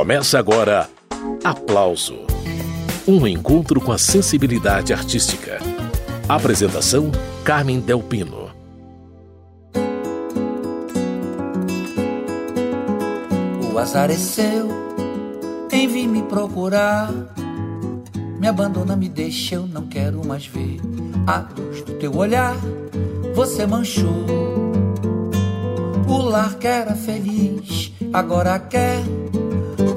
Começa agora Aplauso Um encontro com a sensibilidade artística. Apresentação: Carmen Delpino. O azar é seu, em vir me procurar. Me abandona, me deixa, eu não quero mais ver a luz do teu olhar. Você manchou o lar que era feliz, agora quer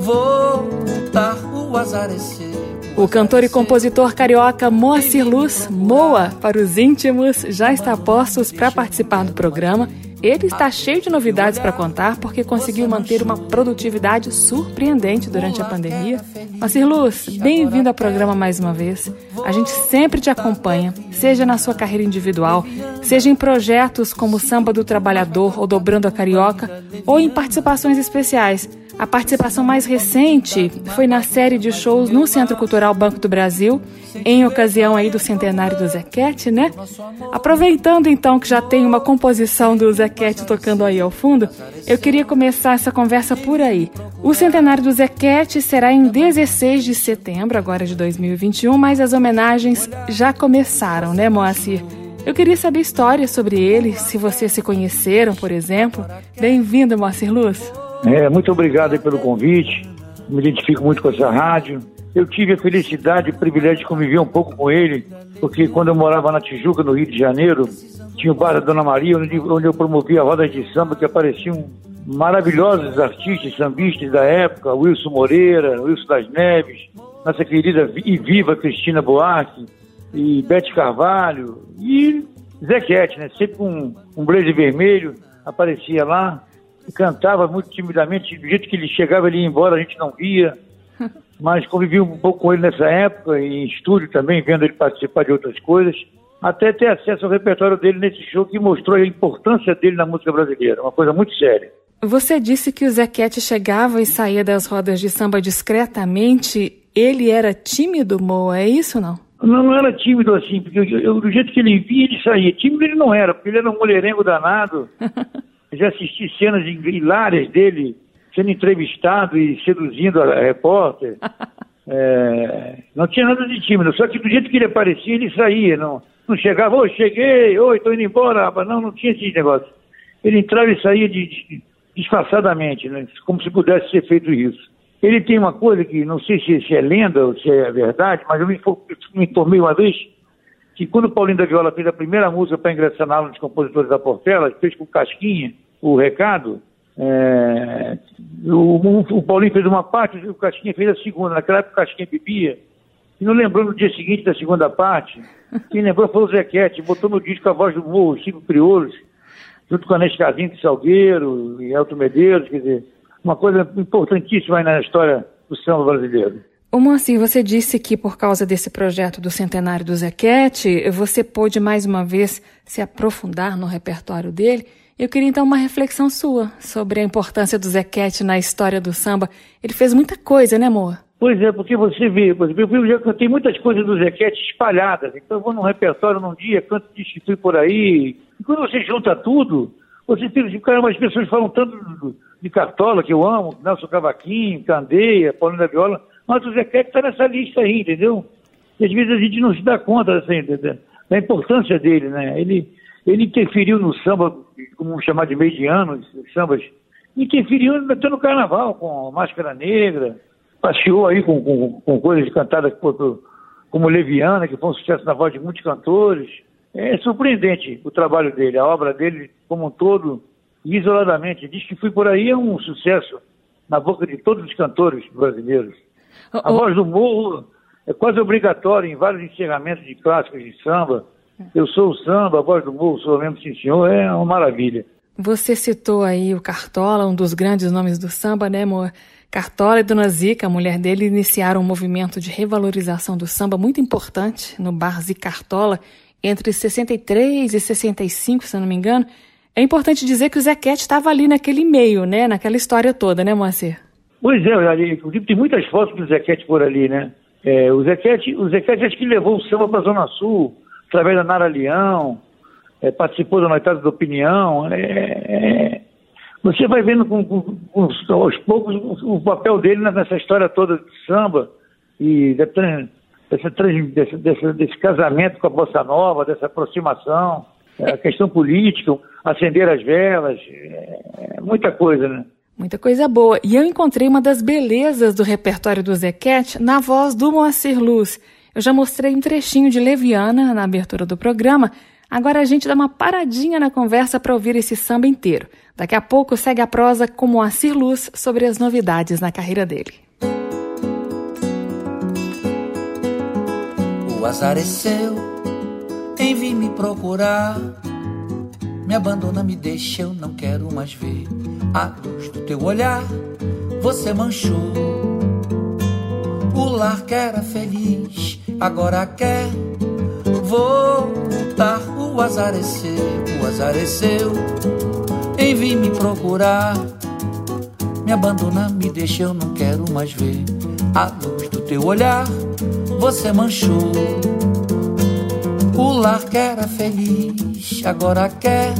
voltar o azar é. O cantor e compositor carioca Moacir Luz, Moa para os íntimos, já está a postos para participar do programa. Ele está cheio de novidades para contar porque conseguiu manter uma produtividade surpreendente durante a pandemia. Moacir Luz, bem-vindo ao programa mais uma vez. A gente sempre te acompanha, seja na sua carreira individual, seja em projetos como Samba do Trabalhador ou Dobrando a Carioca, ou em participações especiais. A participação mais recente foi na série de shows no Centro Cultural Banco do Brasil, em ocasião aí do centenário do Zequete, né? Aproveitando então que já tem uma composição do Zequete tocando aí ao fundo, eu queria começar essa conversa por aí. O centenário do Zequete será em 16 de setembro, agora de 2021, mas as homenagens já começaram, né, Moacir? Eu queria saber histórias sobre ele, se vocês se conheceram, por exemplo. Bem-vindo, Moacir Luz. É, muito obrigado pelo convite. Me identifico muito com essa rádio. Eu tive a felicidade e o privilégio de conviver um pouco com ele, porque quando eu morava na Tijuca, no Rio de Janeiro, tinha o bar da Dona Maria, onde, onde eu promovia rodas de samba que apareciam maravilhosos artistas sambistas da época, Wilson Moreira, Wilson das Neves, nossa querida e viva Cristina Buarque, e Bete Carvalho, e Zequete, né? Sempre com um blazer vermelho, aparecia lá cantava muito timidamente, do jeito que ele chegava, ele ia embora, a gente não via. Mas convivi um pouco com ele nessa época, em estúdio também, vendo ele participar de outras coisas, até ter acesso ao repertório dele nesse show que mostrou a importância dele na música brasileira, uma coisa muito séria. Você disse que o Zequete chegava e saía das rodas de samba discretamente. Ele era tímido, Moa, é isso não? Não, não era tímido assim, porque eu, eu, do jeito que ele via, ele saía. Tímido ele não era, porque ele era um mulherengo danado. já assisti cenas hilárias dele sendo entrevistado e seduzindo a repórter. É, não tinha nada de tímido, só que do jeito que ele aparecia, ele saía, não, não chegava, oi, cheguei, oi, estou indo embora, rapaz. Não, não tinha esse negócio. Ele entrava e saía de, de, disfarçadamente, né? como se pudesse ser feito isso. Ele tem uma coisa que não sei se, se é lenda ou se é verdade, mas eu me, me informei uma vez que quando o Paulinho da Viola fez a primeira música para ingressar na aula dos compositores da Portela, fez com Casquinha, o recado, é, o, o, Paulinho fez uma parte, o Casquinha fez a segunda. Naquela época o Casquinha bebia, e não lembrou no dia seguinte da segunda parte. Quem lembrou foi o Zequete, botou no disco a voz do Morro, Cinco Crioulos, junto com a Nescazinho de Salgueiro e Elton Medeiros, quer dizer, uma coisa importantíssima aí na história do samba brasileiro. Ô Moacir, você disse que por causa desse projeto do centenário do Zequete, você pôde mais uma vez se aprofundar no repertório dele. Eu queria então uma reflexão sua sobre a importância do Zequete na história do samba. Ele fez muita coisa, né, amor? Pois é, porque você vê, por exemplo, eu cantei muitas coisas do Zequete espalhadas. Então eu vou num repertório num dia, canto de institui por aí. E quando você junta tudo, você tem, caramba, as pessoas falam tanto de Cartola, que eu amo, Nelson Cavaquinho, Candeia, Paulinho da Viola, mas o Zequete está nessa lista aí, entendeu? E às vezes a gente não se dá conta assim, da importância dele, né? Ele, ele interferiu no samba, como chamar de meio de ano, sambas, interferiu até no carnaval, com Máscara Negra, passeou aí com, com, com coisas cantadas por, como Leviana, que foi um sucesso na voz de muitos cantores. É surpreendente o trabalho dele, a obra dele como um todo, isoladamente. Diz que Fui Por Aí é um sucesso na boca de todos os cantores brasileiros. A voz do morro é quase obrigatória em vários encerramentos de clássicos de samba, eu sou o samba, a voz do morro, sou mesmo, sim senhor, é uma maravilha. Você citou aí o Cartola, um dos grandes nomes do samba, né, amor? Cartola e Dona Zica, a mulher dele, iniciaram um movimento de revalorização do samba muito importante no bar Zicartola entre 63 e 65, se eu não me engano. É importante dizer que o Zequete estava ali naquele meio, né? Naquela história toda, né, Moacir? Pois é, ali, inclusive tem muitas fotos do Zequete por ali, né? É, o Zequete, o Zequete acho que levou o samba para a Zona Sul, através da Nara Leão, é, participou da Noitada da Opinião. É, é, você vai vendo com, com, com, aos poucos o, papel dele nessa história toda de samba e dessa, dessa, desse, desse casamento com a Bossa Nova, dessa aproximação, a questão política, acender as velas, é, muita coisa, né? Muita coisa boa. E eu encontrei uma das belezas do repertório do Zequete na voz do Moacir Luz. Eu já mostrei um trechinho de Leviana na abertura do programa. Agora a gente dá uma paradinha na conversa para ouvir esse samba inteiro. Daqui a pouco segue a prosa com Moacir Luz sobre as novidades na carreira dele. O azar é seu, envie me procurar. Me abandona, me deixa, eu não quero mais ver a luz do teu olhar. Você manchou o lar que era feliz, agora quer voltar. O azar é o azar é. Envie me procurar. Me abandona, me deixa, eu não quero mais ver a luz do teu olhar. Você manchou o lar que era feliz, agora quer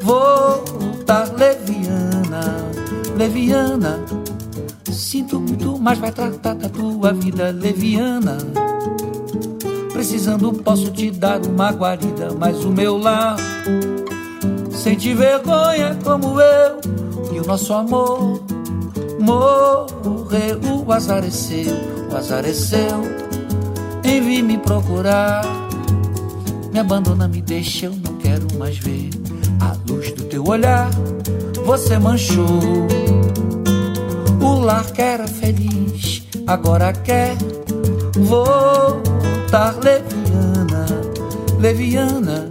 voltar leviana, leviana. Sinto muito, mas vai tratar da tua vida leviana. Precisando, posso te dar uma guarida, mas o meu lar sente vergonha como eu e o nosso amor morreu. O azar é o azar é seu. Envie me procurar. Me abandona, me deixa, eu não quero mais ver a luz do teu olhar. Você manchou o lar que era feliz, agora quer voltar leviana, leviana.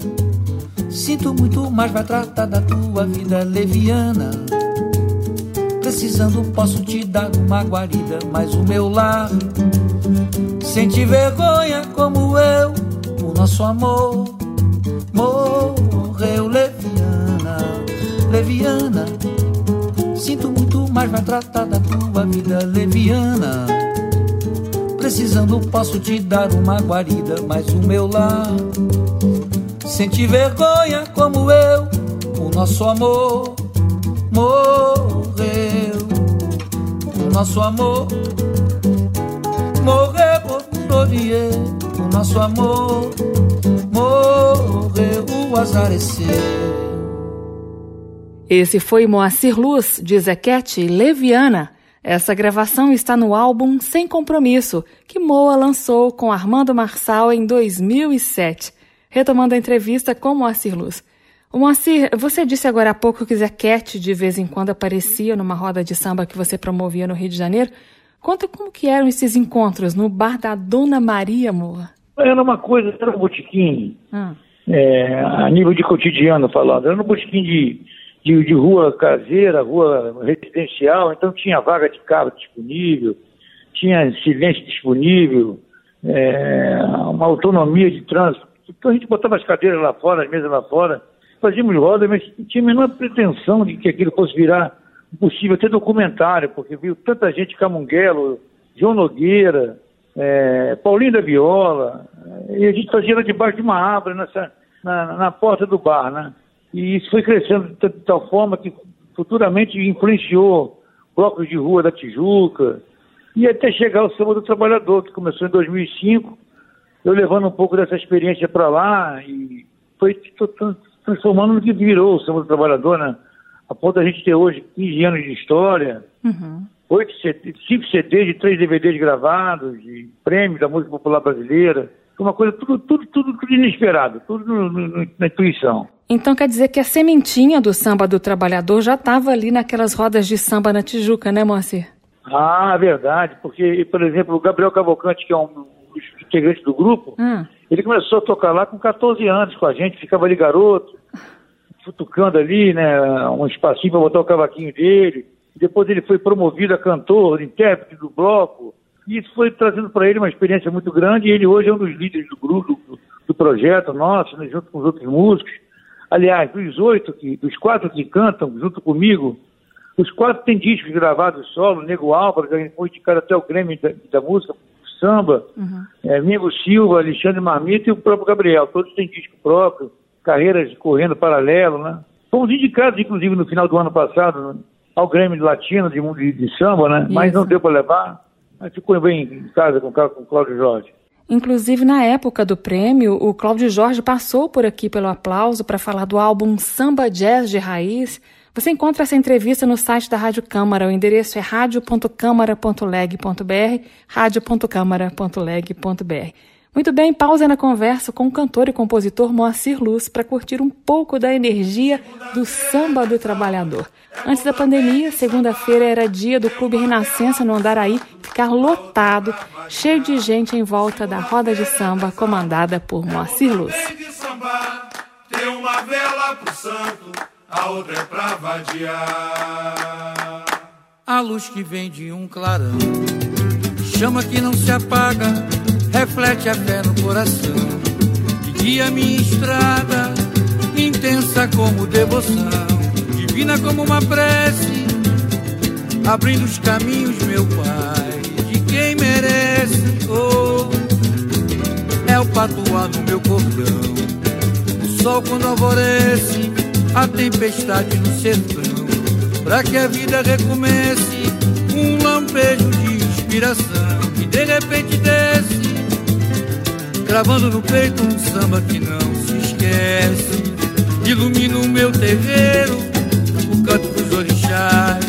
Sinto muito, mas vai tratar da tua vida leviana. Precisando, posso te dar uma guarida, mas o meu lar sente vergonha como eu nosso amor morreu leviana, leviana. Sinto muito, mas vai tratar da tua vida leviana. Precisando, posso te dar uma guarida, mas o meu lar sente vergonha como eu. O nosso amor morreu, o nosso amor morreu por o nosso amor morreu, o azar é seu. Esse foi Moacir Luz, de Zequete Leviana. Essa gravação está no álbum Sem Compromisso, que Moa lançou com Armando Marçal em 2007. Retomando a entrevista com Moacir Luz. O Moacir, você disse agora há pouco que Zequete de vez em quando aparecia numa roda de samba que você promovia no Rio de Janeiro. Conta como que eram esses encontros no bar da Dona Maria Moa. Era uma coisa, era um botequim, ah. é, a nível de cotidiano falando, era um botequim de, de, de, rua caseira, rua residencial, então tinha vaga de carro disponível, tinha silêncio disponível, é, uma autonomia de trânsito. Então a gente botava as cadeiras lá fora, as mesas lá fora, fazíamos roda, mas não tinha a menor pretensão de que aquilo fosse virar possível ter documentário, porque viu tanta gente, Camunguelo, João Nogueira, é, Paulinho da Viola, e a gente fazia lá debaixo de uma árvore, nessa, na, na porta do bar, né? E isso foi crescendo de, de tal forma que futuramente influenciou blocos de rua da Tijuca, e até chegar ao Samba do Trabalhador, que começou em 2005, eu levando um pouco dessa experiência para lá, e foi transformando no que virou o Samba do Trabalhador, né? a ponto da gente ter hoje 15 anos de história, uhum. 8 CD, 5 CDs de 3 DVDs gravados, de prêmio da música popular brasileira. Uma coisa, tudo, tudo, tudo, tudo inesperado, tudo no, no, na intuição. Então quer dizer que a sementinha do samba do trabalhador já estava ali naquelas rodas de samba na Tijuca, né, Moacir? Ah, verdade, porque, por exemplo, o Gabriel Cavalcante, que é um dos integrantes do grupo, hum. ele começou a tocar lá com 14 anos com a gente, ficava ali garoto, futucando ali, né, um espacinho para botar o cavaquinho dele. Depois ele foi promovido a cantor, intérprete do bloco. E isso foi trazendo para ele uma experiência muito grande. E ele hoje é um dos líderes do grupo, do, do projeto nosso, né, junto com os outros músicos. Aliás, dos oito, que, dos quatro que cantam junto comigo, os quatro têm discos gravados solo. Nego Álvaro, que foi indicado até o Grêmio da, da música, samba. Uhum. É, Mingo Silva, Alexandre Marmita e o próprio Gabriel. Todos têm disco próprio carreiras correndo paralelo, né? Fomos indicados, inclusive, no final do ano passado, ao Grêmio Latino de, de, de samba, né? Isso. Mas não deu para levar. Mas ficou bem em casa com, com o Cláudio Jorge. Inclusive, na época do prêmio, o Cláudio Jorge passou por aqui pelo aplauso para falar do álbum Samba Jazz de Raiz. Você encontra essa entrevista no site da Rádio Câmara. O endereço é radio.câmara.leg.br, radio.câmara.leg.br. Muito bem, pausa na conversa com o cantor e compositor Moacir Luz para curtir um pouco da energia do samba do trabalhador. Antes da pandemia, segunda-feira era dia do Clube Renascença no Andaraí ficar lotado, cheio de gente em volta da roda de samba comandada por Moacir Luz. Tem uma vela pro santo, a outra é pra vadiar. A luz que vem de um clarão, chama que não se apaga reflete a fé no coração, que guia minha estrada, intensa como devoção, divina como uma prece, abrindo os caminhos, meu Pai, de quem merece. Oh, é o patuá no meu cordão, o sol quando alvorece, a tempestade no sertão, para que a vida recomece, um lampejo de inspiração que de repente desce Gravando no peito um samba que não se esquece. Ilumina o meu terreiro O canto dos orixás.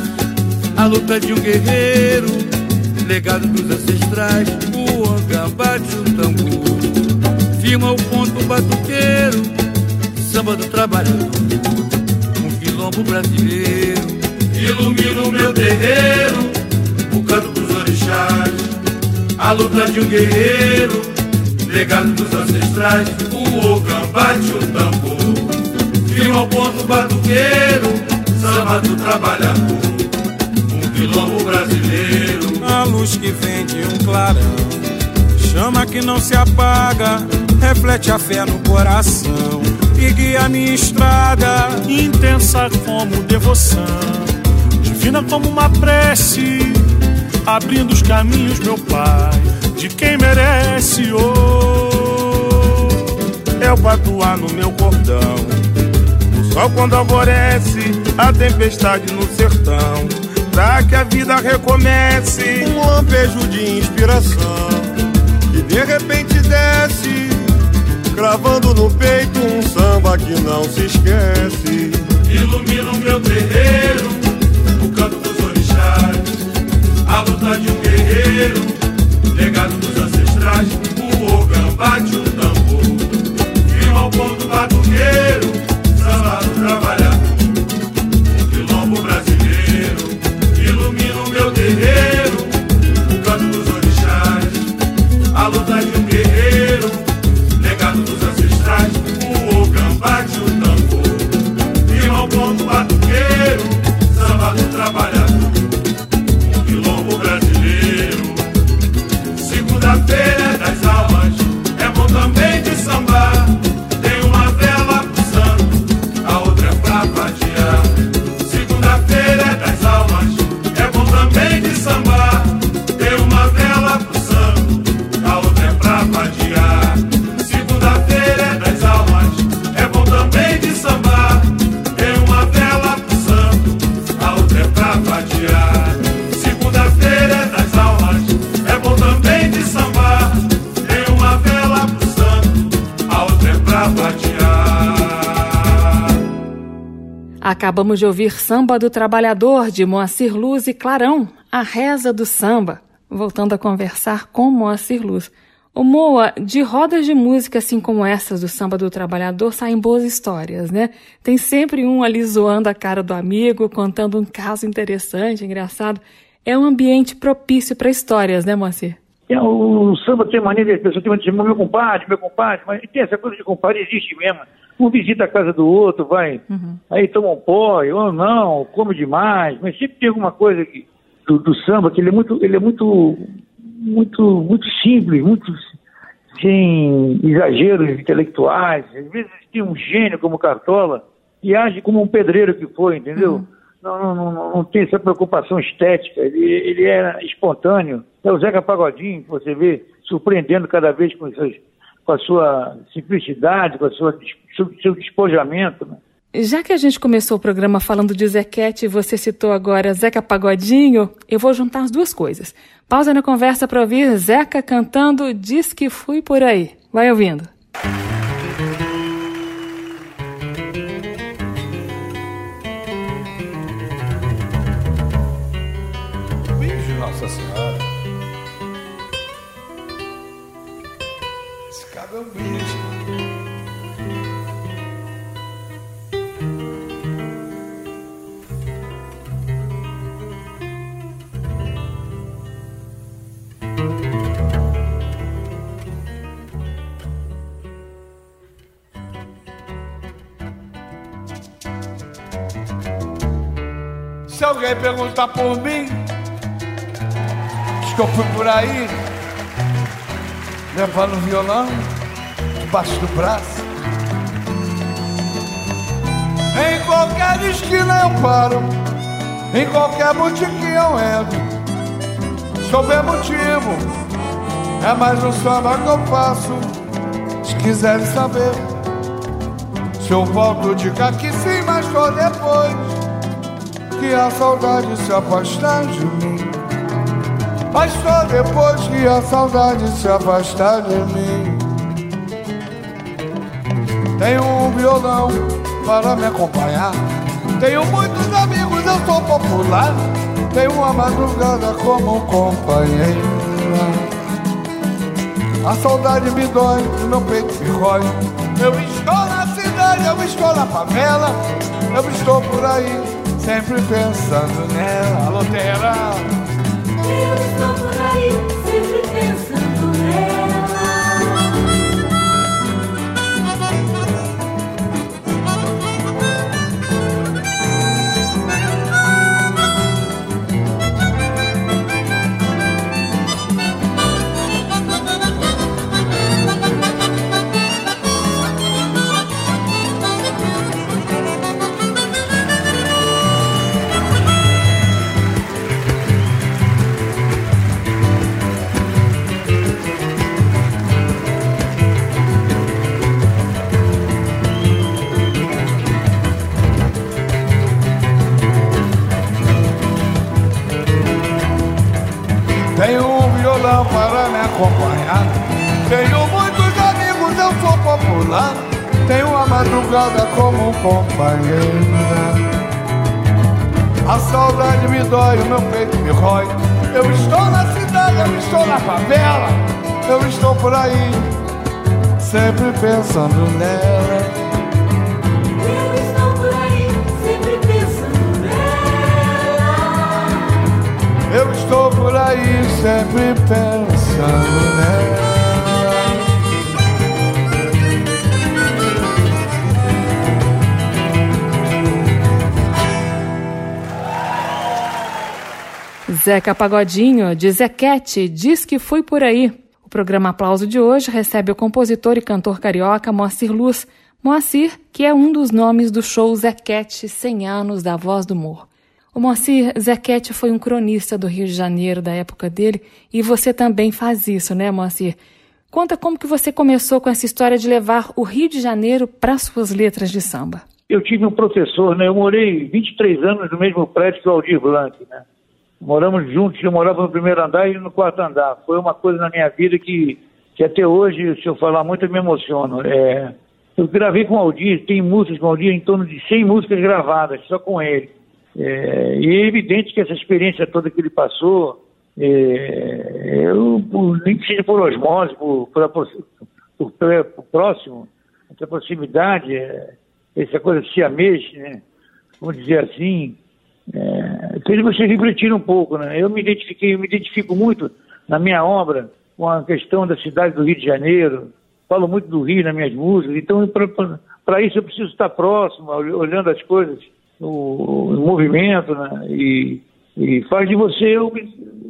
A luta de um guerreiro Legado dos ancestrais. O anga bate o tambor Firma o ponto batuqueiro Samba do trabalhador Um quilombo brasileiro. Ilumina o meu terreiro O canto dos orixás. A luta de um guerreiro legado dos ancestrais, o ogã bate o tambor, o ponto batuqueiro, samba do trabalhador, um quilombo brasileiro. A luz que vem de um clarão, chama que não se apaga, reflete a fé no coração. E guia minha estrada, intensa como devoção, divina como uma prece, abrindo os caminhos, meu Pai de quem merece. Oh, é o patuá no meu cordão. O sol quando alvorece, a tempestade no sertão. Pra que a vida recomece, um lampejo de inspiração. E de repente desce, cravando no peito um samba que não se esquece. Ilumina o meu terreiro, o canto dos orixás, a luta de um guerreiro legado dos ancestrais, o ogã bate o tambor, firma o ponto batuqueiro, Acabamos de ouvir Samba do Trabalhador, de Moacir Luz e Clarão, a reza do samba. Voltando a conversar com Moacir Luz. O Moa, de rodas de música assim como essas do Samba do Trabalhador, saem boas histórias, né? Tem sempre um ali zoando a cara do amigo, contando um caso interessante, engraçado. É um ambiente propício para histórias, né, Moacir? É, o, samba tem maneira, as pessoas têm de chamar meu compadre, meu compadre, mas tem essa coisa de compadre, existe mesmo um visita a casa do outro, vai, uhum. aí toma um pó, ou não, come demais, mas sempre tem alguma coisa que, do, do, samba que ele é muito, ele é muito, muito, muito simples, muito sem exageros intelectuais. Às vezes tem um gênio como Cartola e age como um pedreiro que foi, entendeu? Uhum. Não, não, não, não, tem essa preocupação estética, ele, ele é espontâneo. É o Zeca Pagodinho, que você vê surpreendendo cada vez com seus com a sua simplicidade, com a sua, seu, seu despojamento. Né? Já que a gente começou o programa falando de Zequete e você citou agora Zeca Pagodinho, eu vou juntar as duas coisas. Pausa na conversa para ouvir Zeca cantando Diz que fui por aí. Vai ouvindo. Beijo, alguém perguntar por mim, diz que eu fui por aí, levando o violão debaixo do braço. Em qualquer esquina eu paro, em qualquer botiquim eu entro. Se houver motivo, é mais um samba que eu faço. Se quiserem saber, se eu volto, diga que sim, mas só depois que a saudade se afastar de mim. Mas só depois que a saudade se afastar de mim. Tenho um violão para me acompanhar. Tenho muitos amigos, eu sou popular. Tenho uma madrugada como companheira. A saudade me dói, o meu peito me rói. Eu estou na cidade, eu estou na favela. Eu estou por aí, sempre pensando nela, alô Terra. Eu estou por aí, acompanhar. Tenho muitos amigos, eu sou popular. Tenho a madrugada como companheira. A saudade me dói, o meu peito me rói. Eu estou na cidade, eu estou na favela. Eu estou por aí, sempre pensando nela. Eu estou por aí, sempre pensando Zeca Pagodinho, de Zequete, diz que fui por aí. O programa Aplauso de hoje recebe o compositor e cantor carioca Moacir Luz. Moacir, que é um dos nomes do show Zequete 100 anos da Voz do Morro. O Moacir Zequete foi um cronista do Rio de Janeiro da época dele e você também faz isso, né, Moacir? Conta como que você começou com essa história de levar o Rio de Janeiro para suas letras de samba. Eu tive um professor, né? Eu morei 23 anos no mesmo prédio que o Aldir Blanc, né? Moramos juntos, eu morava no primeiro andar e no quarto andar. Foi uma coisa na minha vida que, que até hoje, se eu falar muito, eu me emociono. É, eu gravei com o Aldir, tem músicas com o Aldir, em torno de 100 músicas gravadas, só com ele. É, e é evidente que essa experiência toda que ele passou, é, eu, por, nem que seja por osmose, por, por, por, por, próximo, essa proximidade, é, essa coisa siamês, né? vamos dizer assim, é, fez você refletir um pouco, né? Eu me identifiquei, eu me identifico muito na minha obra com a questão da cidade do Rio de Janeiro. Falo muito do Rio nas minhas músicas, então para isso eu preciso estar próximo, olhando as coisas, o, o movimento, né? E, e, faz de você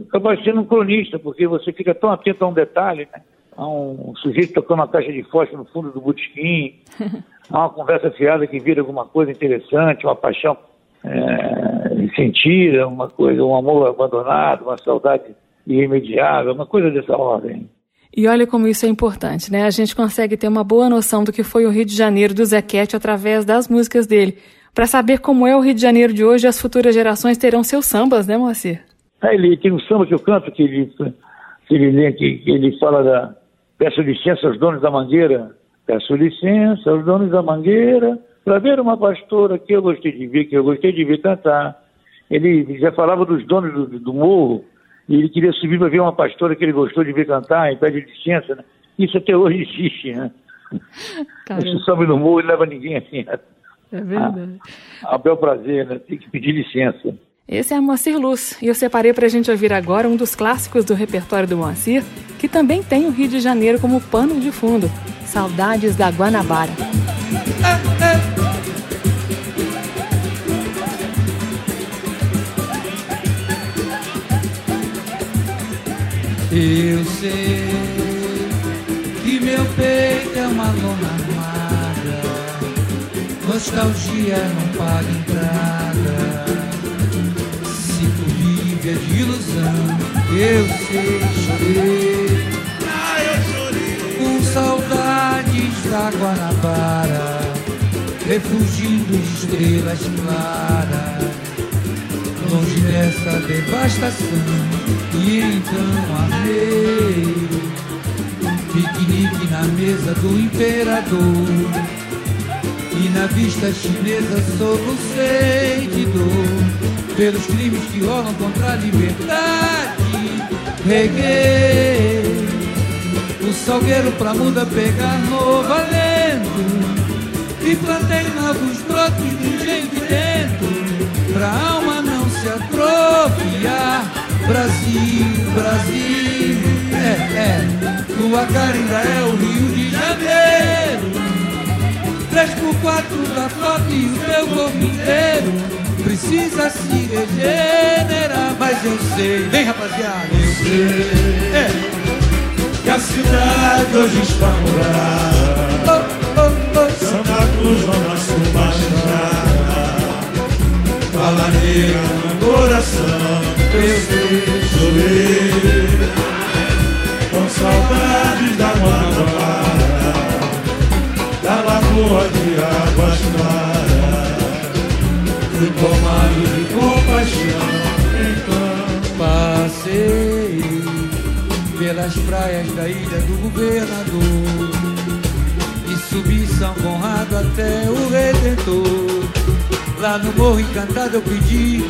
acabar sendo um cronista, porque você fica tão atento a um detalhe, né? A um sujeito tocando uma caixa de fósforo no fundo do botequim, a uma conversa fiada que vira alguma coisa interessante, uma paixão é, sentida, uma coisa, um amor abandonado, uma saudade irremediável, uma coisa dessa ordem. E olha como isso é importante, né? A gente consegue ter uma boa noção do que foi o Rio de Janeiro do Zequete através das músicas dele. Para saber como é o Rio de Janeiro de hoje, as futuras gerações terão seus sambas, né, Moacir? Aí ele tem um samba que eu canto, que ele, que ele, que ele fala da. Peço licença aos donos da mangueira. Peço licença aos donos da mangueira para ver uma pastora que eu gostei de ver, que eu gostei de ver cantar. Ele já falava dos donos do, do morro, e ele queria subir para ver uma pastora que ele gostou de ver cantar, e pede licença. Né? Isso até hoje existe, né? Caramba. Você sobe no morro e leva ninguém assim. É verdade. A bel prazer, né? Tem que pedir licença. Esse é Moacir Luz, e eu separei para a gente ouvir agora um dos clássicos do repertório do Moacir, que também tem o Rio de Janeiro como pano de fundo, Saudades da Guanabara. Eu sei que meu peito é uma lona nostalgia não paga entrada. Se tu vive é de ilusão, eu sei, chorei. Com saudades da Guanabara, refugindo de estrelas claras longe dessa devastação. E então amei piquenique na mesa do imperador. E na vista chinesa solucei de dor pelos crimes que rolam contra a liberdade. Reguei o salgueiro pra muda pegar no valendo e plantei novos brotos de gente dentro pra alma não se atrofiar. Brasil, Brasil, é, é, tua cara ainda é o Rio de Janeiro. Três por quatro da foto e o teu corpo inteiro precisa se regenerar. Mas eu sei, vem rapaziada, eu sei. É, Que a cidade hoje está morada oh, oh, oh. Santa Cruz, Zona Sul, Baixada Fala negra no coração eu sei. Chorei Com saudades da Guanabara Da lagoa de águas claras Fui tomado de compaixão Então Passei pelas praias da ilha do governador e subi São Conrado até o Redentor. Lá no Morro Encantado eu pedi,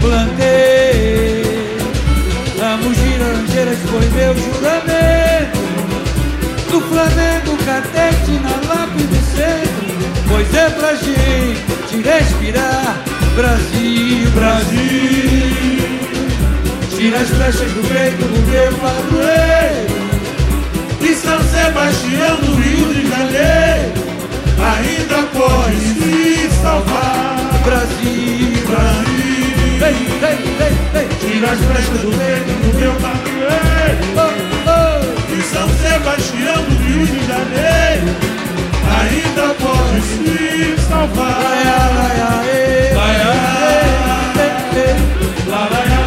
plantei ramos de laranjeiras foi meu juramento. Do Flamengo Catete é pra gente respirar. Brasil, Brasil. Tira as flechas do peito do meu padroeiro E São Sebastião do Rio de Janeiro Ainda pode se salvar Brasil, Brasil vem, vem, vem, vem Tira as flechas do peito do meu padroeiro oh, oh. E São Sebastião do Rio de Janeiro Ainda pode se salvar Laia, laia, ê. Laia. Ê, ê, ê. La la ya,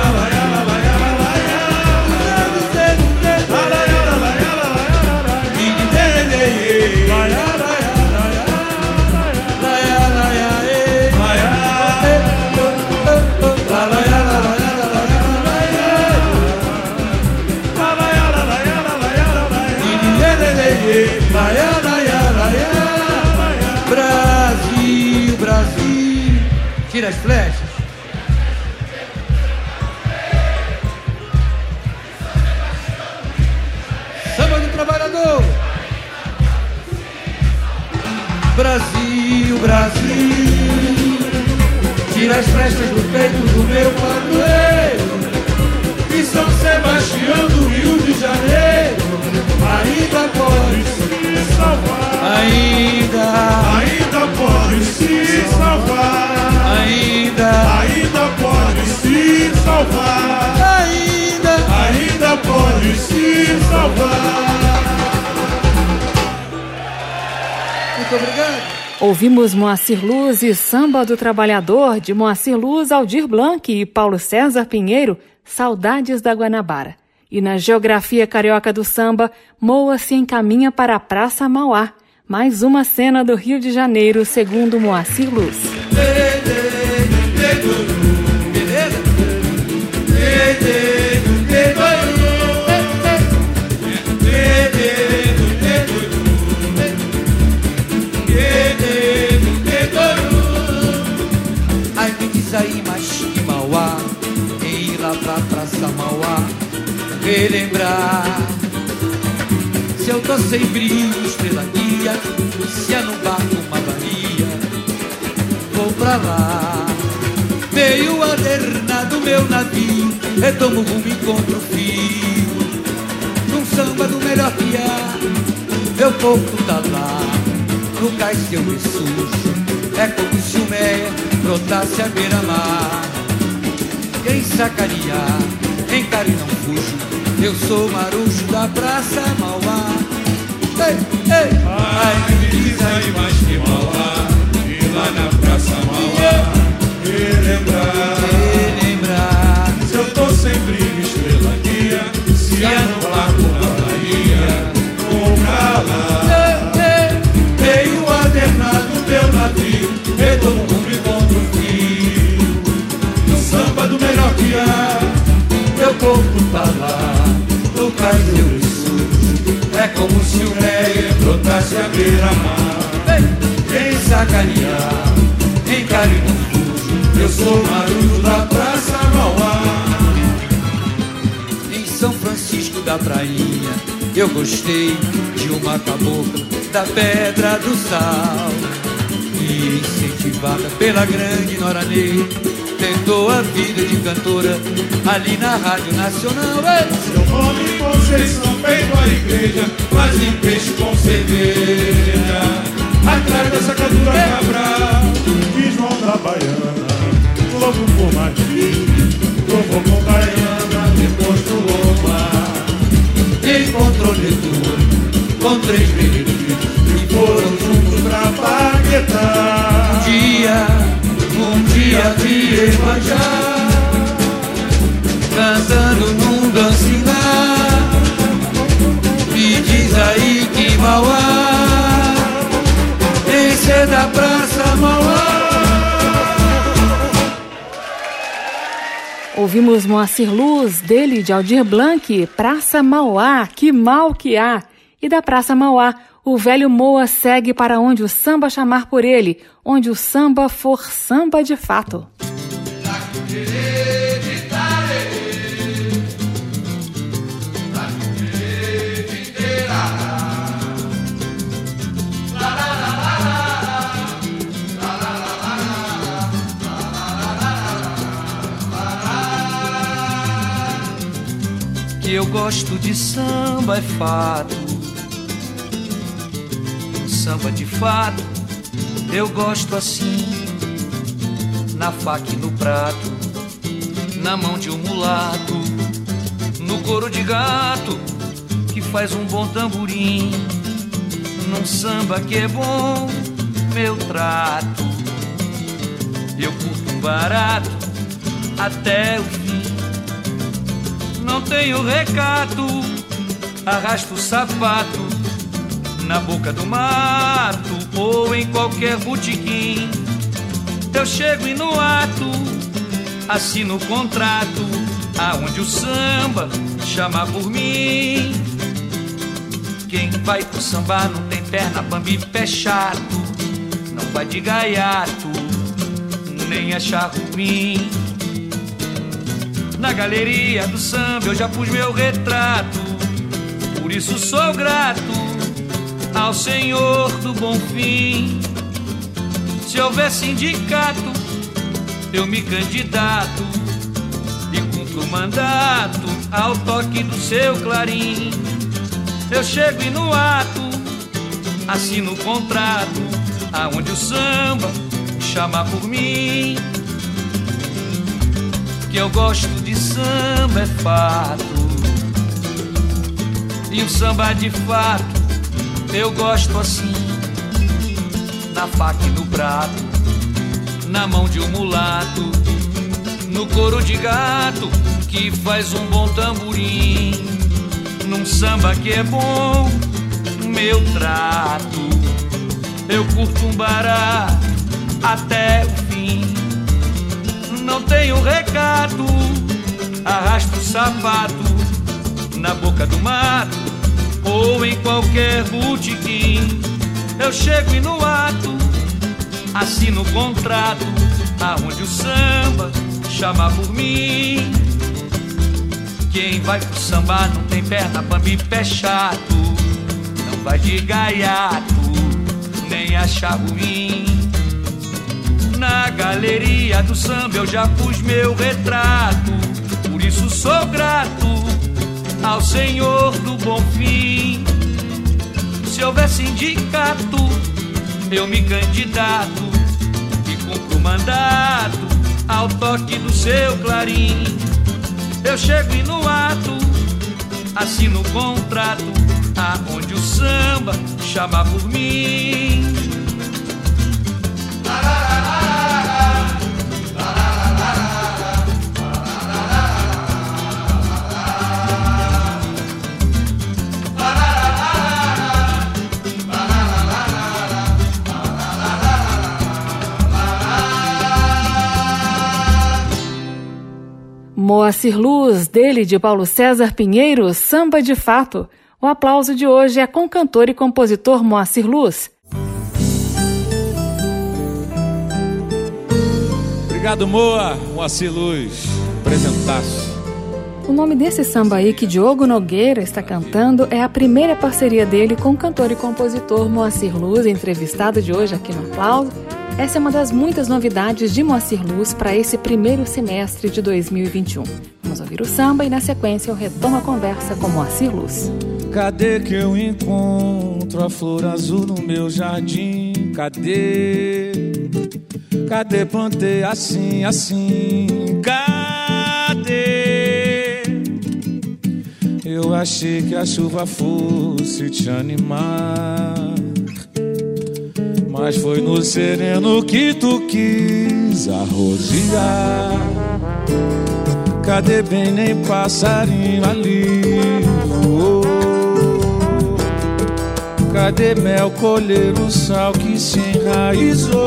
Brasil, Brasil. Tira as flechas do peito do meu padroeiro. E São Sebastião do Rio de Janeiro ainda pode se salvar. Ainda, Ainda pode se salvar. ainda, Ainda pode se salvar. ainda. Ainda pode se salvar. Muito obrigado. Ouvimos Moacir Luz e Samba do Trabalhador, de Moacir Luz, Aldir Blanc e Paulo César Pinheiro, Saudades da Guanabara. E na geografia carioca do samba, Moa se encaminha para a Praça Mauá, mais uma cena do Rio de Janeiro, segundo Moacir Luz. Se eu tô sem brilho, estrela guia Se é no barco uma Bahia Vou pra lá. Meio adernado meu navio Retomo rumo, encontro fio. Num samba do melhor que Meu corpo tá lá. No cais que eu me sujo É como se o meia brotasse a beira-mar. Quem sacanear, encare não fujo Eu sou marujo da Praça Mauá. Ei, ei, ai, me diz aí mais que Mauá. E lá na Praça Mauá. Relembrar Relembrar Se eu tô sem brilho, estrela guia Se é no barco na Bahia Vou pra lá Meio Adernado meu navio Retorno rumo e encontro frio. No samba do melhor que há. Meu corpo tá lá Me sujo É como se o meia Brotasse a beira-mar Quem sacanear, encare fujo Eu sou marujo da Praça Mauá. Em São Francisco da Prainha Eu gostei de uma cabocla Da Pedra do Sal. E incentivada pela grande Nora Ney Tentou a vida de cantora Ali na Rádio Nacional. Ei! Seu nome Conceição feito a igreja Fazem peixe com cerveja. Atrás da sacadura cabral De João da Baiana. Louco por Martins Provou com Baiana Depois do Loma Encontrou Netuno Com três meninos E foram juntos pra Paquetá. Dia, um dia de Evangelho, cantando num dancinhar. Aí que Mauá, é da Praça Mauá. Ouvimos Moacir Luz, dele de Aldir Blanc, Praça Mauá, que mal que há. E da Praça Mauá, o velho Moa segue para onde o samba chamar por ele, onde o samba for samba de fato. Que eu gosto de samba é fato. Samba de fato, eu gosto assim. Na faca e no prato, na mão de um mulato, no couro de gato que faz um bom tamborim. Num samba que é bom, meu trato. Eu curto um barato até o fim. Não tenho recato, arrasto o sapato na boca do mato ou em qualquer botequim. Eu chego e no ato assino o contrato aonde o samba chama por mim. Quem vai pro samba não tem perna, bambi, pé chato, não vai de gaiato, nem achar ruim. Na galeria do samba eu já pus meu retrato, por isso sou grato ao Senhor do Bom Fim. Se houver sindicato, eu me candidato e cumpro o mandato ao toque do seu clarim. Eu chego e no ato assino o contrato aonde o samba chama por mim. Que eu gosto de samba é fato e o samba de fato eu gosto assim, na faca e no prato, na mão de um mulato, no couro de gato que faz um bom tamborim. Num samba que é bom, meu trato. Eu curto um barato até o fim. Não tenho recado, arrasto o sapato na boca do mato ou em qualquer botequim. Eu chego e no ato assino o contrato aonde o samba chama por mim. Quem vai pro samba não tem perna, bambi e pé chato. Não vai de gaiato, nem achar ruim. Na galeria do samba eu já pus meu retrato. Por isso sou grato ao Senhor do Bom Fim. Se houver sindicato, eu me candidato e cumpro o mandato ao toque do seu clarim. Eu chego e no ato, assino o contrato, aonde o samba chama por mim. Moacir Luz, dele de Paulo César Pinheiro, Samba de Fato. O aplauso de hoje é com o cantor e compositor Moacir Luz. Obrigado, Moa. Moacir Luz. Presentaço. O nome desse samba aí que Diogo Nogueira está cantando é a primeira parceria dele com o cantor e compositor Moacir Luz, entrevistado de hoje aqui no Aplauso. Essa é uma das muitas novidades de Moacir Luz para esse primeiro semestre de 2021. Vamos ouvir o samba e na sequência eu retomo a conversa com Moacir Luz. Cadê que eu encontro a flor azul no meu jardim? Cadê? Cadê plantei assim, assim? Cadê? Eu achei que a chuva fosse te animar. Mas foi no sereno que tu quis arroziar. Cadê bem nem passarinho ali? Cadê mel colher o sal que se enraizou?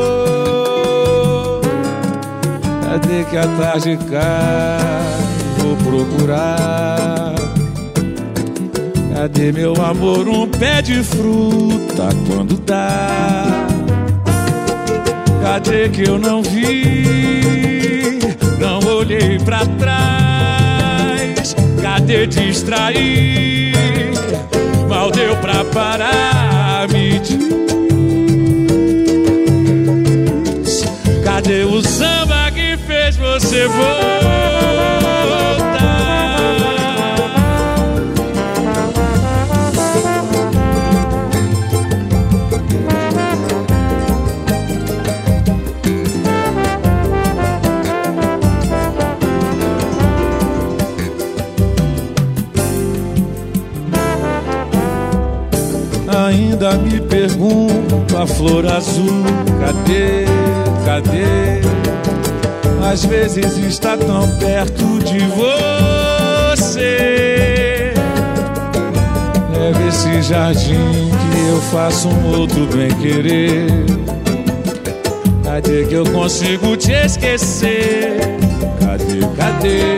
Cadê que a tarde cai? Vou procurar. Cadê meu amor? Um pé de fruta quando dá? Cadê que eu não vi? Não olhei pra trás. Cadê distrair? Mal deu pra parar, me diz. Cadê o samba que fez você voltar? Ainda me pergunto a flor azul, cadê, cadê? Às vezes está tão perto de você. É esse jardim que eu faço um outro bem querer. Cadê que eu consigo te esquecer? Cadê, cadê?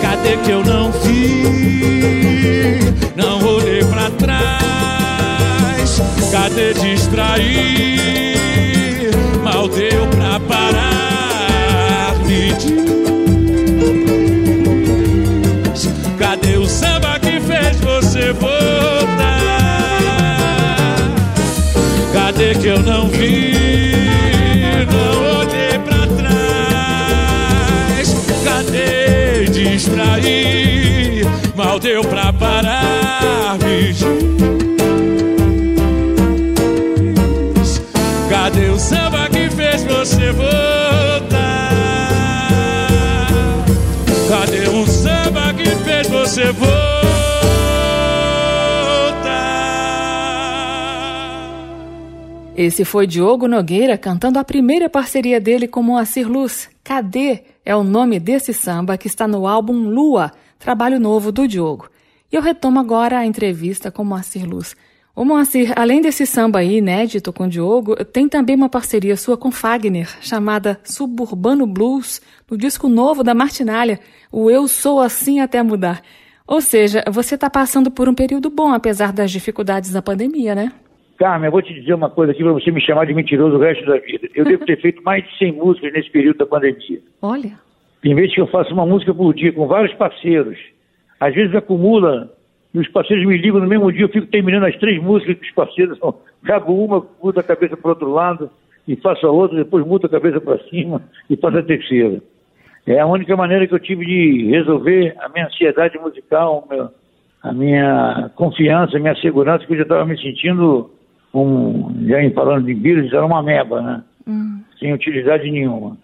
Cadê que eu não vi? Não olhei pra trás. Cadê distrair? Mal deu pra parar. Me diz. Cadê o samba que fez você voltar? Cadê que eu não vi? Não olhei pra trás. Cadê distrair? Mal deu pra parar. Me diz. Você voltar? Cadê o samba que fez você voltar? Esse foi Diogo Nogueira cantando a primeira parceria dele com Moacir Luz, Cadê? é o nome desse samba que está no álbum Lua, trabalho novo do Diogo. E eu retomo agora a entrevista com Moacir Luz. Ô Moacir, além desse samba aí inédito com o Diogo, tem também uma parceria sua com Fagner, chamada Suburbano Blues, no disco novo da Martinalha, o Eu Sou Assim Até Mudar. Ou seja, você está passando por um período bom, apesar das dificuldades da pandemia, né? Carmen, eu vou te dizer uma coisa aqui para você me chamar de mentiroso o resto da vida. Eu devo ter feito mais de 100 músicas nesse período da pandemia. Olha. Tem vezes que eu faço uma música por dia com vários parceiros. Às vezes acumula, os parceiros me ligam no mesmo dia, eu fico terminando as três músicas com os parceiros. Acabo uma, mudo a cabeça para o outro lado, e faço a outra, depois mudo a cabeça para cima e faço a terceira. É a única maneira que eu tive de resolver a minha ansiedade musical, a minha confiança, a minha segurança, que eu já estava me sentindo, um, já em falando de vírus, era uma meba, né? Hum. Sem utilidade nenhuma.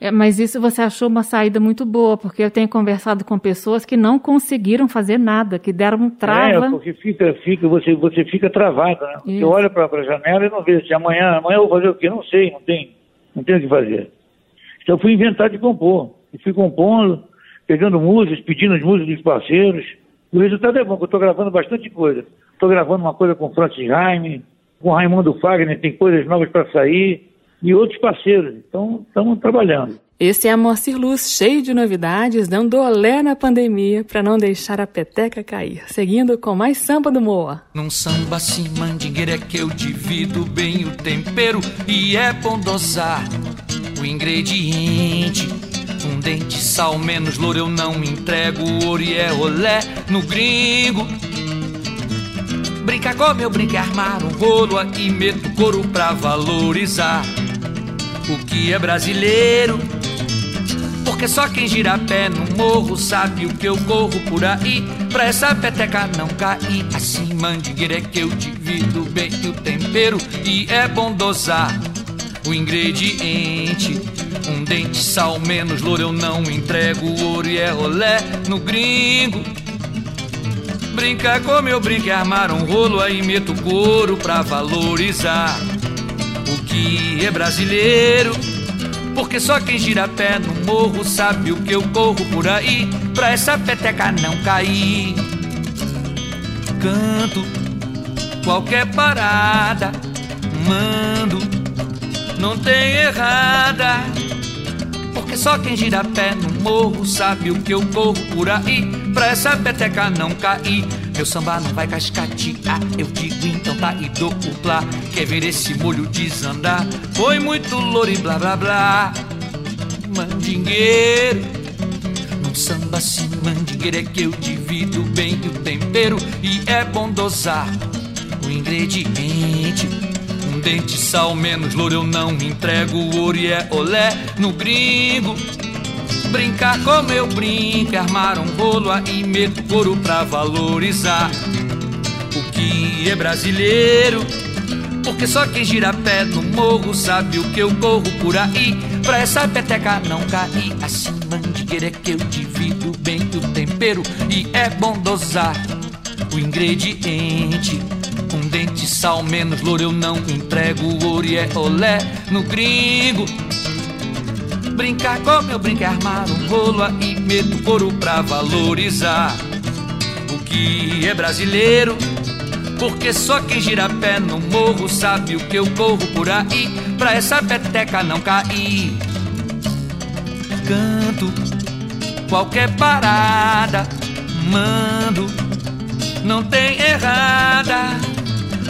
É, mas isso você achou uma saída muito boa, porque eu tenho conversado com pessoas que não conseguiram fazer nada, que deram um trava. É, porque fica, fica, você, você fica travado, né? Você olha para a janela e não vê se amanhã, amanhã eu vou fazer o quê? Não sei, não tem, não tem o que fazer. Então eu fui inventar de compor. E fui compondo, pegando músicas, pedindo as músicas dos parceiros. E o resultado é bom, que eu estou gravando bastante coisa. Estou gravando uma coisa com Francis Jaime, com Raimundo Fagner, tem coisas novas para sair, e outros parceiros. Então, estamos trabalhando. Esse é Moacir Luz, cheio de novidades, dando olé na pandemia para não deixar a peteca cair. Seguindo com mais samba do Moa. Num samba assim, mandingueira é que eu divido bem o tempero e é bom dosar o ingrediente. Um dente, sal, menos louro eu não entrego, ouro e é olé no gringo. Brinca como eu brinco, armar um rolo e meto couro pra valorizar o que é brasileiro. Porque só quem gira pé no morro sabe o que eu corro por aí. Pra essa peteca não cair, assim mandingueira é que eu divido bem o tempero e é bom dosar o ingrediente. Um dente, sal, menos louro eu não entrego, ouro e é rolé no gringo. Brincar como eu brinco armar um rolo aí meto couro pra valorizar o que é brasileiro. Porque só quem gira pé no morro sabe o que eu corro por aí pra essa peteca não cair. Canto qualquer parada, mando, não tem errada. Porque só quem gira pé no morro sabe o que eu corro por aí pra essa peteca não cair. Meu samba não vai cascatear, eu digo então tá e dou o plá. Quer ver esse molho desandar? Foi muito louro e blá blá blá. Mandingueiro, num samba assim, mandingueiro é que eu divido bem o tempero e é bom dosar o ingrediente. Um dente, sal, menos louro eu não entrego, ouro e é olé no gringo. Brincar como eu brinco, armar um rolo aí meto couro pra valorizar o que é brasileiro. Porque só quem gira pé no morro sabe o que eu corro por aí. Pra essa peteca não cair, assim mandingueira é que eu divido bem o tempero e é bom dosar o ingrediente. Um dente, sal, menos louro eu não entrego, ouro e é olé no gringo. Brincar como eu brinco é armar um rolo aí meto couro pra valorizar o que é brasileiro. Porque só quem gira pé no morro sabe o que eu corro por aí pra essa peteca não cair. Canto qualquer parada, mando, não tem errada.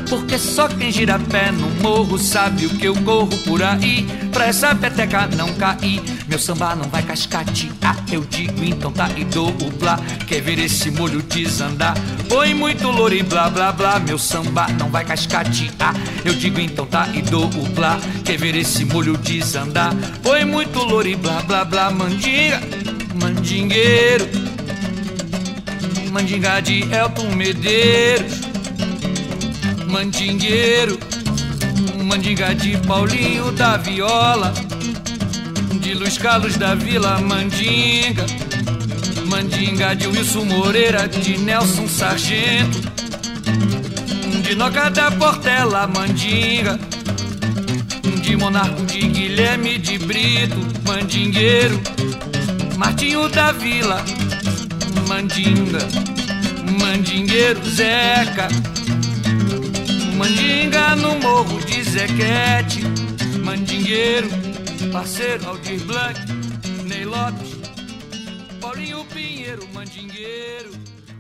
Porque só quem gira pé no morro sabe o que eu corro por aí pra essa peteca não cair. Meu samba não vai cascatear, eu digo então tá e dou o blá. Quer ver esse molho desandar? Põe muito louro e blá blá blá. Meu samba não vai cascatear, eu digo então tá e dou o blá. Quer ver esse molho desandar? Põe muito louro e blá blá blá. Mandinga, mandingueiro, mandinga de Elton Medeiros mandingueiro, mandinga de Paulinho da Viola, de Luiz Carlos da Vila Mandinga, mandinga de Wilson Moreira, de Nelson Sargento, de Noca da Portela Mandinga, de Monarco de Guilherme de Brito, Mandingueiro, Martinho da Vila, Mandinga, Mandingueiro Zeca, Mandinga no morro de Zequete, Mandingueiro, parceiro Aldir Blanc, Ney Lopes, Paulinho Pinheiro, Mandingueiro.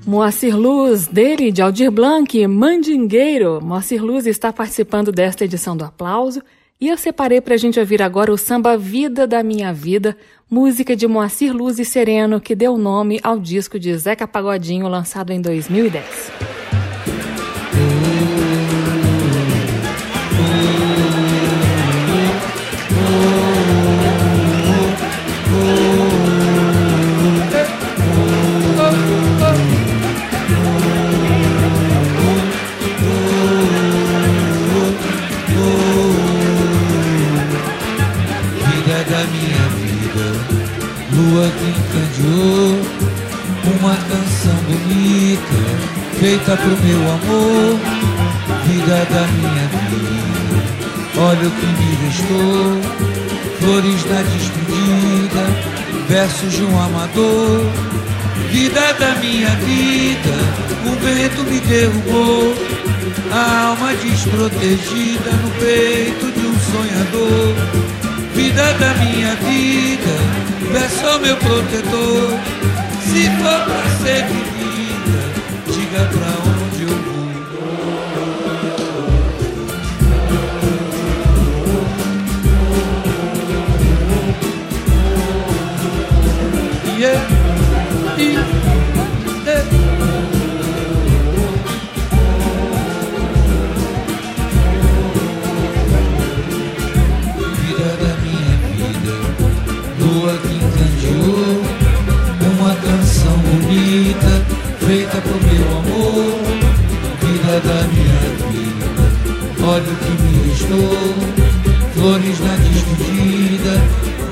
Moacir Luz, dele, de Aldir Blanc, Mandingueiro. Moacir Luz está participando desta edição do Aplauso e eu separei para a gente ouvir agora o samba Vida da Minha Vida, música de Moacir Luz e Sereno, que deu nome ao disco de Zeca Pagodinho, lançado em 2010. Feita pro meu amor Vida da minha vida, olha o que me restou Flores da despedida, versos de um amador. Vida da minha vida, o vento me derrubou. A alma desprotegida no peito de um sonhador. Vida da minha vida, peço meu protetor. Se for pra ser vivida, diga pra onde eu vou. Yeah.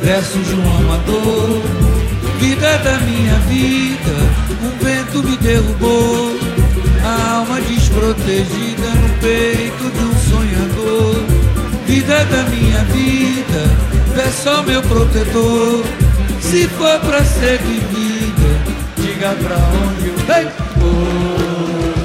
Versos de um amador, vida da minha vida, um vento me derrubou, a alma desprotegida no peito de um sonhador. Vida da minha vida, peço ao meu protetor. Se for pra ser vivida, diga pra onde eu hey!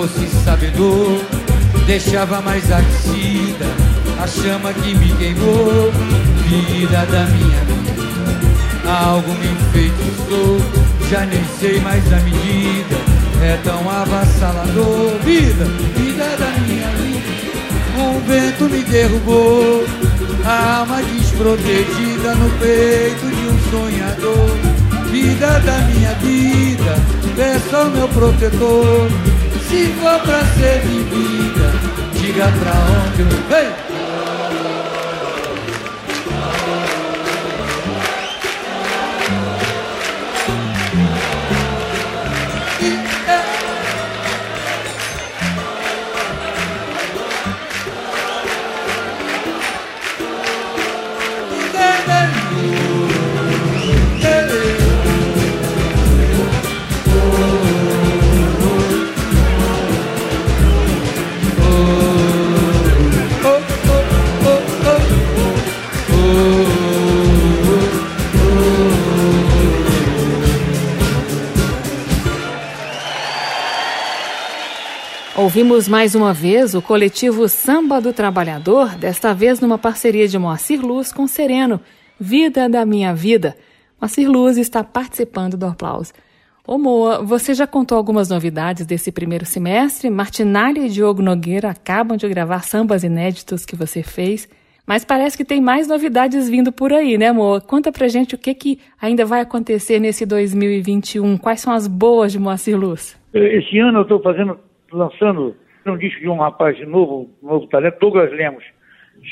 Fosse sabedor, deixava mais aquecida a chama que me queimou. Vida da minha vida, algo me enfeitiçou, já nem sei mais a medida, é tão avassalador. Vida, vida da minha vida, um vento me derrubou, a alma desprotegida no peito de um sonhador. Vida da minha vida, peço ao meu protetor. Se for pra ser vivida, diga pra onde eu. Ei! Ouvimos mais uma vez o coletivo Samba do Trabalhador, desta vez numa parceria de Moacir Luz com Sereno, Vida da Minha Vida. Moacir Luz está participando do aplauso. Ô Moa, você já contou algumas novidades desse primeiro semestre? Martinalha e Diogo Nogueira acabam de gravar sambas inéditos que você fez, mas parece que tem mais novidades vindo por aí, né, Moa? Conta pra gente o que, que ainda vai acontecer nesse 2021. Quais são as boas de Moacir Luz? Esse ano eu estou fazendo, lançando um disco de um rapaz novo, novo talento, Douglas Lemos,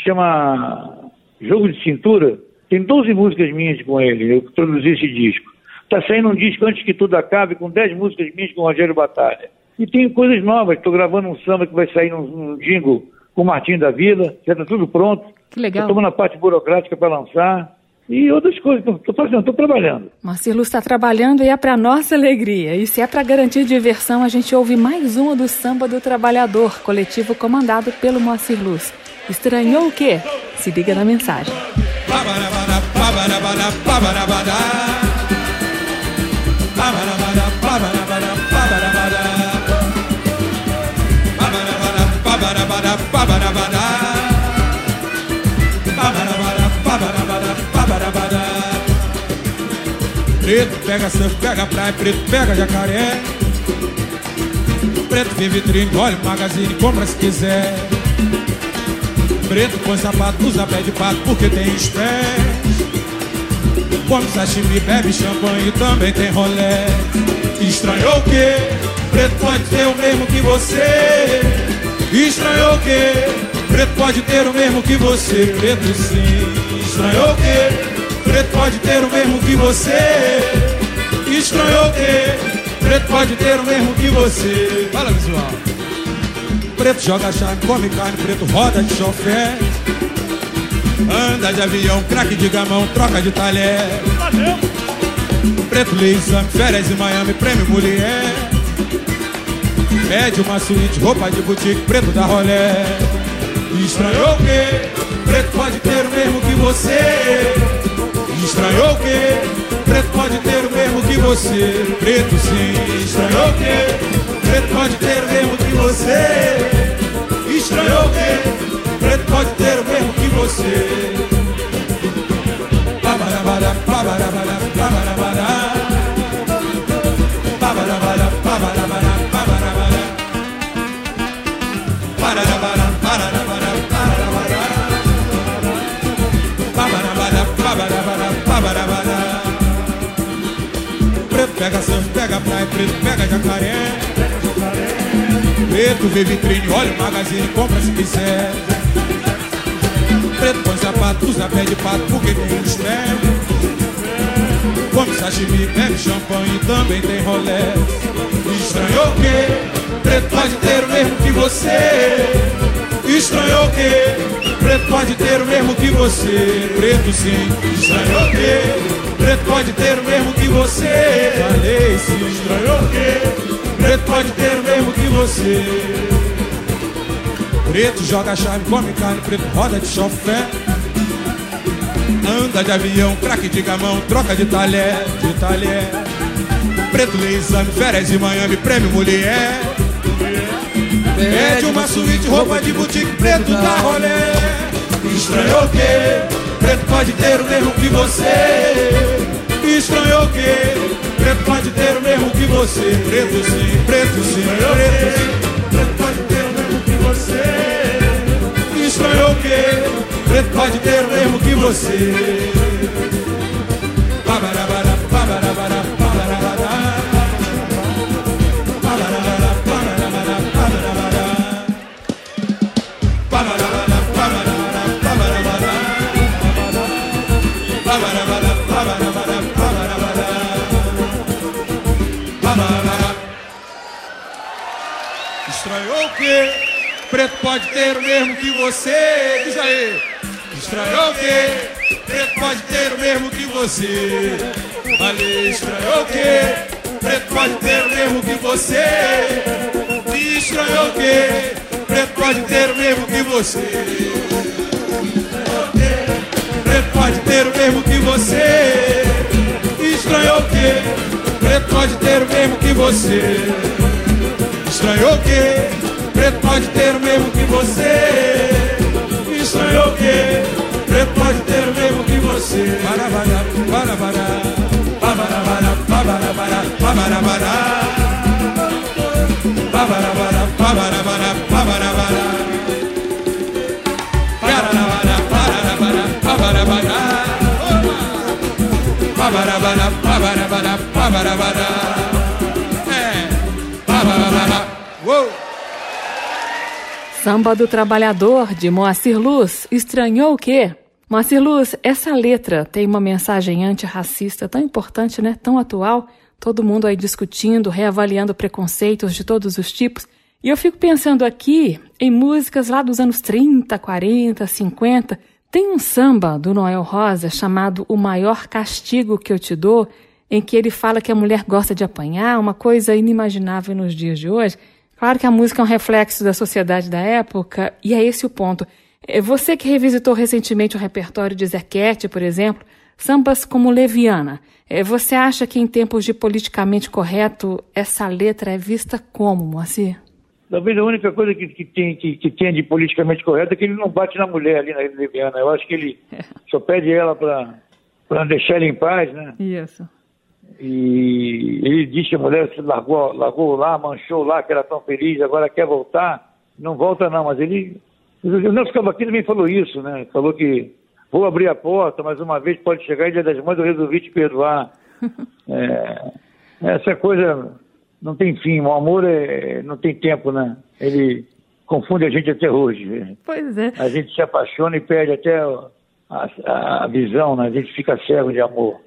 chama Jogo de Cintura. Tem 12 músicas minhas com ele, eu produzi esse disco. Está saindo um disco antes que tudo acabe, com 10 músicas minhas com o Rogério Batalha. E tem coisas novas. Estou gravando um samba que vai sair num, num jingle com o Martim da Vila. Já está tudo pronto. Que legal. Estou tomando a parte burocrática para lançar. E outras coisas. Estou fazendo, estou trabalhando. Moacir Luz está trabalhando e é para nossa alegria. E se é para garantir diversão, a gente ouve mais uma do Samba do Trabalhador, coletivo comandado pelo Moacir Luz. Estranhou o quê? Se liga na mensagem. Preto pega surf, pega praia, preto pega jacaré. Preto vê vitrine, olha o magazine, compra se quiser. Preto põe sapato, usa pé de pato porque tem pés. Come sashimi, bebe champanhe também tem rolé. Estranhou o quê? Preto pode ter o mesmo que você. Estranhou o quê? Preto pode ter o mesmo que você. Preto sim. Estranhou o quê? Preto pode ter o mesmo que você. Estranhou o quê? Preto pode ter o mesmo que você. Fala visual. Preto joga chave, come carne, preto roda de chofé. Anda de avião, craque de gamão, troca de talher. Preto lê exame, férias em Miami, prêmio mulher. Pede uma suíte, roupa de boutique, preto da rolé. Estranhou o quê? Preto pode ter o mesmo que você. Estranhou o quê? Preto pode ter o mesmo que você. Preto sim. Estranhou o quê? Preto pode ter o mesmo que você. Estranhou o quê? Preto pode ter o mesmo que você. Pega surf, pega praia, preto pega jacaré. Preto vê vitrine, olha o magazine, compra se quiser. Preto põe sapato, usa pé de pato porque tem os pés. Come sashimi, bebe champanhe também tem rolé. Estranhou o quê? Preto pode ter o mesmo que você. Pode ter o mesmo que você. Preto sim. Estranhou o quê? Preto pode ter o mesmo que você. Falei sim. Estranhou o quê? Preto pode ter o mesmo que você. Preto joga chave, come carne, preto roda de chofé. Anda de avião, craque de gamão, troca de talher, de talher. Preto lê exame, férias em Miami, prêmio mulher. Pede uma suíte, roupa de boutique, preto da rolé. Estranhou o quê? Preto pode ter o mesmo que você. Estranhou o quê? Preto pode ter o mesmo que você. Preto sim, preto sim, preto sim. Preto pode ter o mesmo que você. Estranhou o quê? Preto pode ter o mesmo que você. Preto pode ter o mesmo que você. Diz aí. Estranhou o quê? Preto pode ter o mesmo que você. Ali, estranhou o quê? Preto pode ter o mesmo que você. Estranhou o quê? Preto pode ter o mesmo que você. Preto pode ter o mesmo que você. Estranhou o quê? Preto pode ter o mesmo que você. Estranhou o quê? Preto pode ter o mesmo que você. Estranhou o quê? Preto pode ter o mesmo que você. Para, para, para, para. Para, para, para, para, para, para. Para, para, para, para, Samba do Trabalhador, de Moacir Luz. Estranhou o quê? Moacir Luz, essa letra tem uma mensagem antirracista tão importante, né? Tão atual. todo mundo aí discutindo, reavaliando preconceitos de todos os tipos. E eu fico pensando aqui em músicas lá dos anos 30, 40, 50. Tem um samba do Noel Rosa chamado O Maior Castigo que Eu Te Dou, em que ele fala que a mulher gosta de apanhar, uma coisa inimaginável nos dias de hoje. Claro que a música é um reflexo da sociedade da época, e é esse o ponto. É você que revisitou recentemente o repertório de Zequete, por exemplo, sambas como Leviana. É, você acha que em tempos de politicamente correto, essa letra é vista como, Moacir? Talvez a única coisa que, que, tem, que, que tem de politicamente correto é que ele não bate na mulher ali na Leviana. Eu acho que ele só pede ela para deixar ele em paz, né? Isso. E ele diz que a mulher se largou, largou lá, manchou lá, que era tão feliz, agora quer voltar. Não volta não, mas ele... O Nelson Cavaquinho também falou isso, né? Falou que vou abrir a porta, mas uma vez pode chegar e dia das mães eu resolvi te perdoar. É, essa coisa não tem fim, o amor é, não tem tempo, né? Ele confunde a gente até hoje. Pois é. A gente se apaixona e perde até a, a visão, né? A gente fica cego de amor.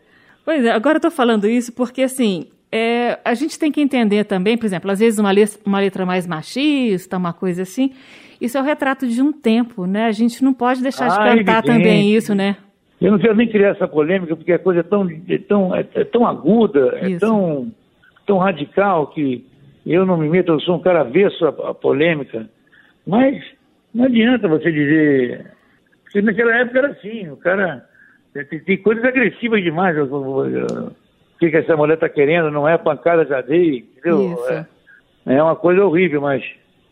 Pois é, agora eu estou falando isso porque, assim, é, a gente tem que entender também, por exemplo, às vezes uma letra, uma letra mais machista, uma coisa assim, isso é o retrato de um tempo, né? A gente não pode deixar de Ah, cantar evidente. também isso, né? Eu não quero nem criar essa polêmica, porque a coisa é tão, é tão, é, é tão aguda, é Isso. tão, tão radical que eu não me meto, eu sou um cara avesso à, à polêmica. Mas não adianta você dizer. Porque naquela época era assim, o cara. Tem, coisas agressivas demais. O que, que essa mulher está querendo? Não é pancada já dei, entendeu? É, é uma coisa horrível, mas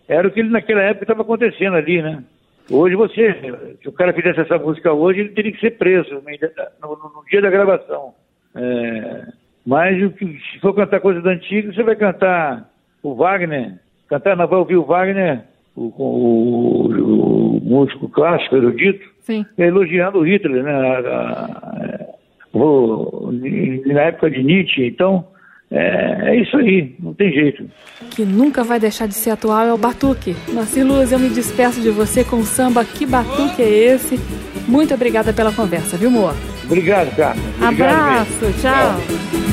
era o que naquela época estava acontecendo ali, né? Hoje você, se o cara fizesse essa música hoje, ele teria que ser preso no, no- no dia da gravação. É, mas o que- se for cantar coisa da antiga, você vai cantar o Wagner, cantar, não vai ouvir o Wagner, o, o- o músico clássico, erudito, Sim. elogiando o Hitler, né? A- a- o- na época de Nietzsche, então é, é isso aí, não tem jeito. Que nunca vai deixar de ser atual é o Batuque. Moacir Luz, eu me despeço de você com o samba Que Batuque é esse? Muito obrigada pela conversa, viu, Moa? Obrigado. Obrigado Abraço, mesmo. tchau.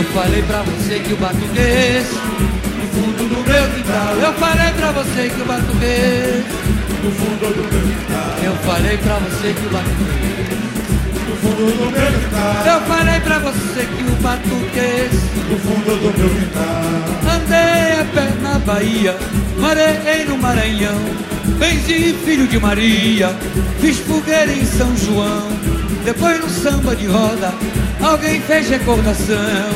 Eu falei pra você que o batuquês No fundo do meu quintal. Eu falei pra você que o batuquês No fundo do meu quintal. Eu falei pra você que o batuquês No fundo do meu quintal. Eu falei pra você que o batuquês No fundo do meu quintal. Andei a pé na Bahia Marei no Maranhão. Benzi filho de Maria Fiz fogueira em São João. Depois no samba de roda Alguém fez recordação.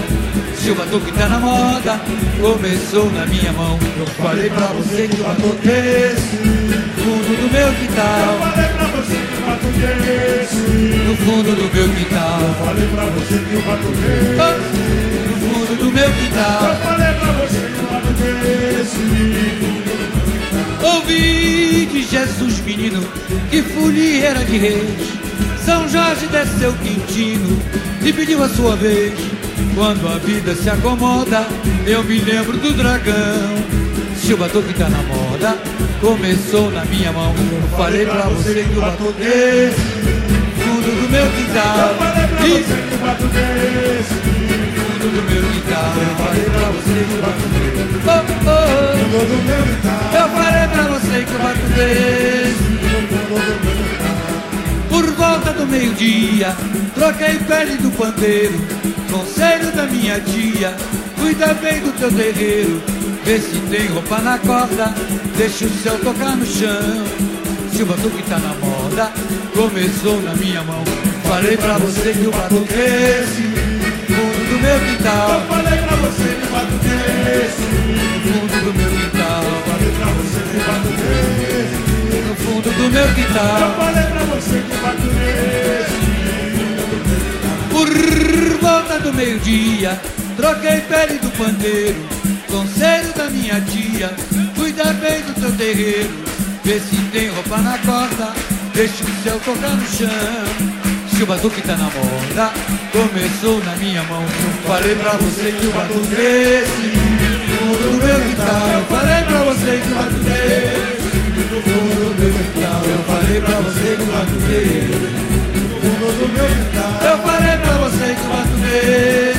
Se o batuque tá na moda. Começou na minha mão. Eu falei pra você que o batuque é esse Fundo do meu quintal. Eu falei pra você que o batuque é esse No fundo do meu quintal. Eu falei pra você que o batuque é esse No fundo do meu quintal. Eu falei pra você que o batuque é esse Ouvi de Jesus menino que folia de reis. São Jorge desceu Quintino e pediu a sua vez. Quando a vida se acomoda, eu me lembro do dragão. Se o batuque tá na moda, começou na minha mão. Eu falei pra você que o batuque é esse, fundo do meu quintal. Eu falei pra você que o batuque é esse, fundo do meu quintal. Eu falei pra você que o batuque é. Oh, oh, fundo do meu quintal. Eu falei pra você que o batuque é esse, fundo do meu quintal. Por volta do meio-dia, troquei pele do pandeiro, conselho da minha tia, cuida bem do teu terreiro, vê se tem roupa na corda, deixa o céu tocar no chão. Se o batuque tá na moda, começou na minha mão. Falei pra você que o batuque é esse, fundo do meu quintal. Eu falei pra você que o batuque é esse, fundo do meu quintal. Eu falei pra você que o batuque é esse no fundo do meu quintal. Eu falei pra você que o Por volta do meio-dia, troquei pele do pandeiro, conselho da minha tia, cuida bem do teu terreiro, vê se tem roupa na corda, deixa o céu tocar no chão. Se o batuque tá na moda, começou na minha mão. Eu falei pra você que o batuque é esse, no fundo do meu quintal. Eu falei pra você que o batuque do fundo do meu quintal Eu falei pra você que o batuquei Do fundo do meu quintal Eu falei pra você que o batuquei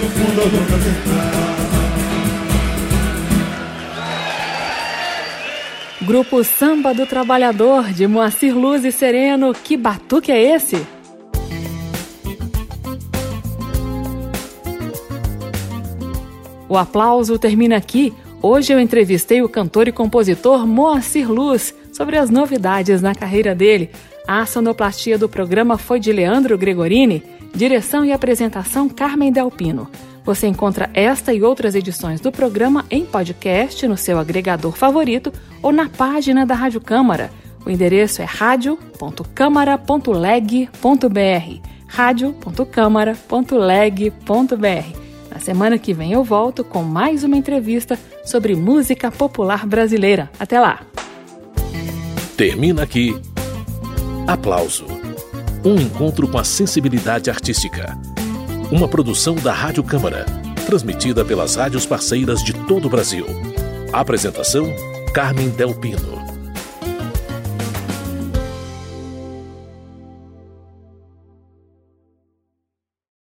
Do fundo do meu quintal Grupo Samba do Trabalhador, de Moacir Luz e Sereno. Que batuque é esse? O aplauso termina aqui. Hoje eu entrevistei o cantor e compositor Moacir Luz sobre as novidades na carreira dele. A sonoplastia do programa foi de Leandro Gregorini, direção e apresentação Carmen Delpino. Você encontra esta e outras edições do programa em podcast no seu agregador favorito ou na página da Rádio Câmara. O endereço é radio.câmara.leg.br. radio.câmara.leg.br. Na semana que vem eu volto com mais uma entrevista sobre música popular brasileira. Até lá! Termina aqui. Aplauso. Um encontro com a sensibilidade artística. Uma produção da Rádio Câmara, transmitida pelas rádios parceiras de todo o Brasil. Apresentação: Carmen Del Pino.